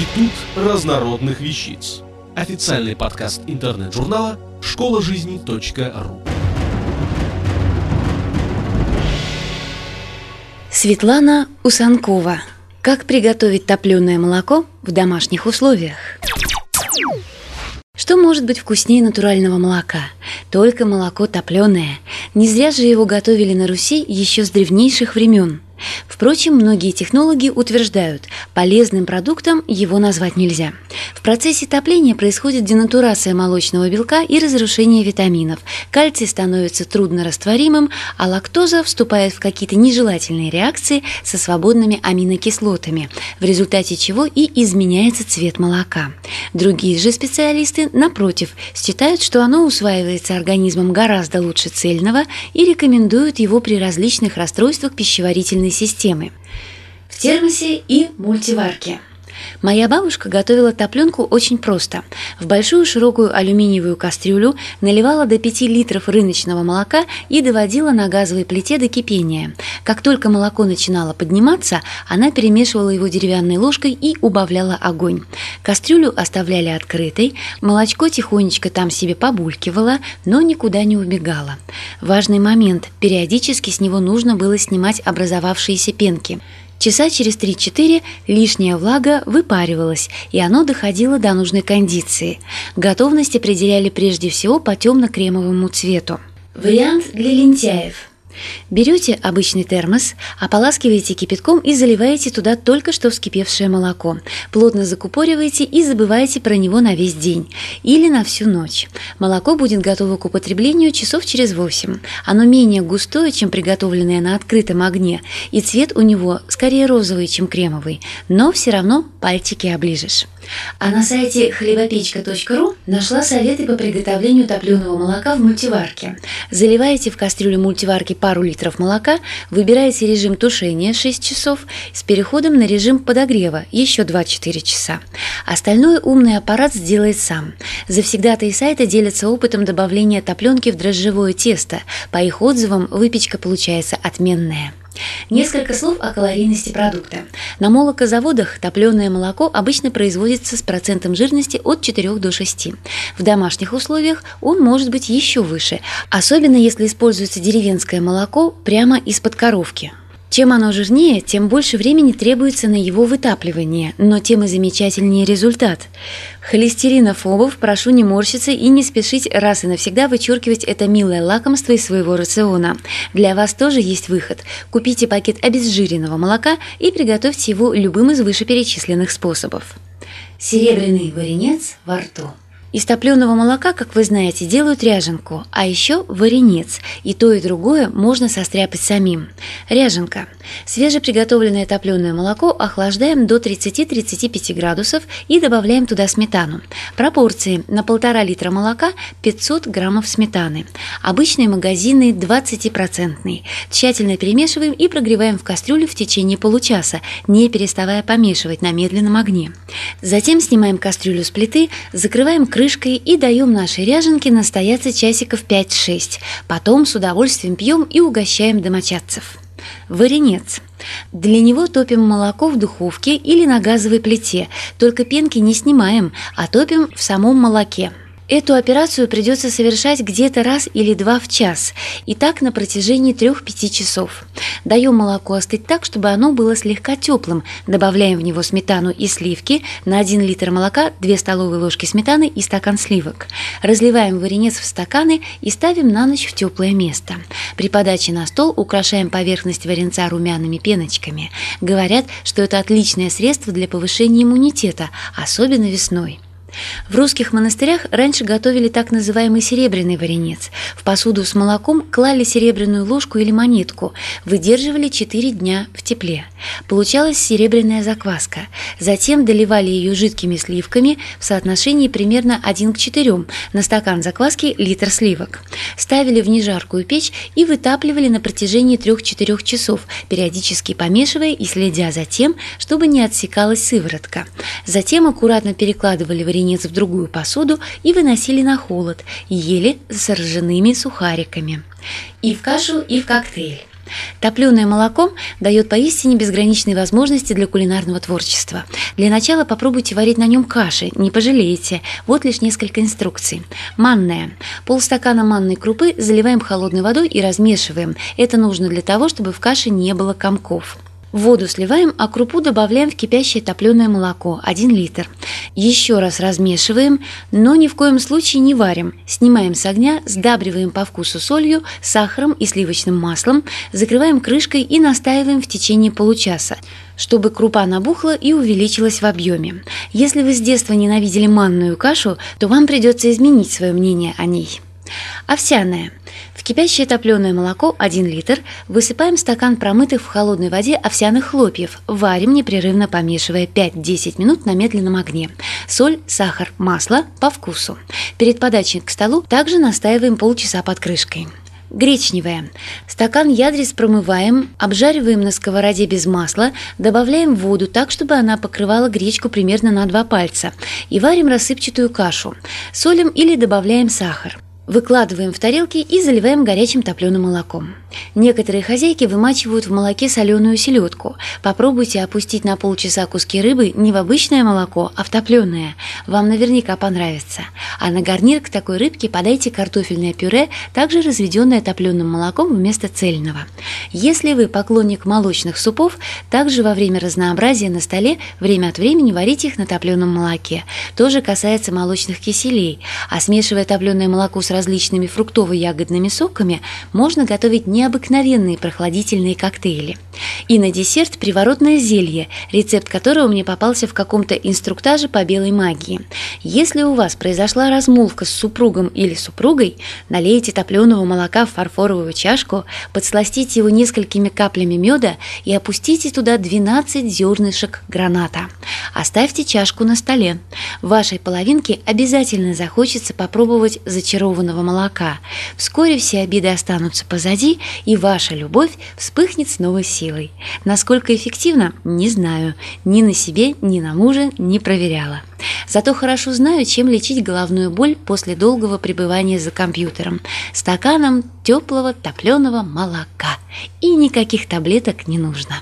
Институт разнородных вещиц. Официальный подкаст интернет-журнала школа жизни.ру. Светлана Усанкова. Как приготовить топленое молоко в домашних условиях? Что может быть вкуснее натурального молока? Только молоко топленое. Не зря же его готовили на Руси еще с древнейших времен – Впрочем, многие технологи утверждают, полезным продуктом его назвать нельзя. В процессе топления происходит денатурация молочного белка и разрушение витаминов. Кальций становится труднорастворимым, а лактоза вступает в какие-то нежелательные реакции со свободными аминокислотами, в результате чего и изменяется цвет молока. Другие же специалисты, напротив, считают, что оно усваивается организмом гораздо лучше цельного и рекомендуют его при различных расстройствах пищеварительной системы. В термосе и мультиварке. Моя бабушка готовила топленку очень просто. В большую широкую алюминиевую кастрюлю наливала до 5 литров рыночного молока и доводила на газовой плите до кипения. Как только молоко начинало подниматься, она перемешивала его деревянной ложкой и убавляла огонь. Кастрюлю оставляли открытой, молочко тихонечко там себе побулькивало, но никуда не убегало. Важный момент – периодически с него нужно было снимать образовавшиеся пенки – Часа через 3-4 лишняя влага выпаривалась, и оно доходило до нужной кондиции. Готовность определяли прежде всего по темно-кремовому цвету. Вариант для лентяев – Берете обычный термос, ополаскиваете кипятком и заливаете туда только что вскипевшее молоко. Плотно закупориваете и забываете про него на весь день или на всю ночь. Молоко будет готово к употреблению часов через 8. Оно менее густое, чем приготовленное на открытом огне, и цвет у него скорее розовый, чем кремовый, но все равно пальчики оближешь. А на сайте хлебопечка.ру нашла советы по приготовлению топленого молока в мультиварке. Заливаете в кастрюлю мультиварки пару литров молока, выбираете режим тушения 6 часов с переходом на режим подогрева еще 2-4 часа. Остальное умный аппарат сделает сам. Завсегдатые сайта делятся опытом добавления топленки в дрожжевое тесто. По их отзывам выпечка получается отменная. Несколько слов о калорийности продукта. На молокозаводах топленое молоко обычно производится с процентом жирности от 4 до 6. В домашних условиях он может быть еще выше, особенно если используется деревенское молоко прямо из-под коровки. Чем оно жирнее, тем больше времени требуется на его вытапливание, но тем и замечательнее результат. Холестеринофобов прошу не морщиться и не спешить раз и навсегда вычеркивать это милое лакомство из своего рациона. Для вас тоже есть выход. Купите пакет обезжиренного молока и приготовьте его любым из вышеперечисленных способов. Серебряный варенец во рту. Из топленого молока, как вы знаете, делают ряженку, а еще варенец. И то, и другое можно состряпать самим. Ряженка. Свежеприготовленное топленое молоко охлаждаем до 30-35 градусов и добавляем туда сметану. Пропорции. На полтора литра молока 500 граммов сметаны. Обычные магазины 20%. Тщательно перемешиваем и прогреваем в кастрюлю в течение получаса, не переставая помешивать на медленном огне. Затем снимаем кастрюлю с плиты, закрываем крышкой крышкой и даем нашей ряженке настояться часиков 5-6. Потом с удовольствием пьем и угощаем домочадцев. Варенец. Для него топим молоко в духовке или на газовой плите, только пенки не снимаем, а топим в самом молоке. Эту операцию придется совершать где-то раз или два в час, и так на протяжении 3-5 часов. Даем молоко остыть так, чтобы оно было слегка теплым, добавляем в него сметану и сливки, на 1 литр молока 2 столовые ложки сметаны и стакан сливок. Разливаем варенец в стаканы и ставим на ночь в теплое место. При подаче на стол украшаем поверхность варенца румяными пеночками. Говорят, что это отличное средство для повышения иммунитета, особенно весной. В русских монастырях раньше готовили так называемый серебряный варенец. В посуду с молоком клали серебряную ложку или монетку, выдерживали 4 дня в тепле. Получалась серебряная закваска. Затем доливали ее жидкими сливками в соотношении примерно 1 к 4, на стакан закваски литр сливок. Ставили в нежаркую печь и вытапливали на протяжении 3-4 часов, периодически помешивая и следя за тем, чтобы не отсекалась сыворотка. Затем аккуратно перекладывали варенец варенец в другую посуду и выносили на холод, ели с ржаными сухариками. И в кашу, и в коктейль. Топленое молоко дает поистине безграничные возможности для кулинарного творчества. Для начала попробуйте варить на нем каши, не пожалеете. Вот лишь несколько инструкций. Манная. Полстакана манной крупы заливаем холодной водой и размешиваем. Это нужно для того, чтобы в каше не было комков. Воду сливаем, а крупу добавляем в кипящее топленое молоко 1 литр. Еще раз размешиваем, но ни в коем случае не варим. Снимаем с огня, сдабриваем по вкусу солью, сахаром и сливочным маслом, закрываем крышкой и настаиваем в течение получаса чтобы крупа набухла и увеличилась в объеме. Если вы с детства ненавидели манную кашу, то вам придется изменить свое мнение о ней. Овсяная. В кипящее топленое молоко 1 литр высыпаем стакан промытых в холодной воде овсяных хлопьев, варим непрерывно помешивая 5-10 минут на медленном огне. Соль, сахар, масло по вкусу. Перед подачей к столу также настаиваем полчаса под крышкой. Гречневая. Стакан ядрис промываем, обжариваем на сковороде без масла, добавляем воду так, чтобы она покрывала гречку примерно на два пальца и варим рассыпчатую кашу. Солим или добавляем сахар. Выкладываем в тарелки и заливаем горячим топленым молоком. Некоторые хозяйки вымачивают в молоке соленую селедку. Попробуйте опустить на полчаса куски рыбы не в обычное молоко, а в топленое. Вам наверняка понравится. А на гарнир к такой рыбке подайте картофельное пюре, также разведенное топленым молоком вместо цельного. Если вы поклонник молочных супов, также во время разнообразия на столе время от времени варите их на топленом молоке. Тоже касается молочных киселей. А смешивая топленое молоко с различными фруктово-ягодными соками, можно готовить необыкновенные прохладительные коктейли. И на десерт приворотное зелье, рецепт которого мне попался в каком-то инструктаже по белой магии. Если у вас произошла размолвка с супругом или супругой, налейте топленого молока в фарфоровую чашку, подсластите его несколькими каплями меда и опустите туда 12 зернышек граната. Оставьте чашку на столе. Вашей половинке обязательно захочется попробовать зачарованного молока. Вскоре все обиды останутся позади, и ваша любовь вспыхнет с новой силой. Насколько эффективно, не знаю. Ни на себе, ни на муже не проверяла. Зато хорошо знаю, чем лечить головную боль после долгого пребывания за компьютером. Стаканом теплого топленого молока. И никаких таблеток не нужно.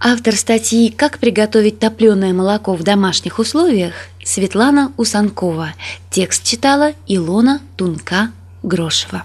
Автор статьи «Как приготовить топленое молоко в домашних условиях» Светлана Усанкова. Текст читала Илона Тунка-Грошева.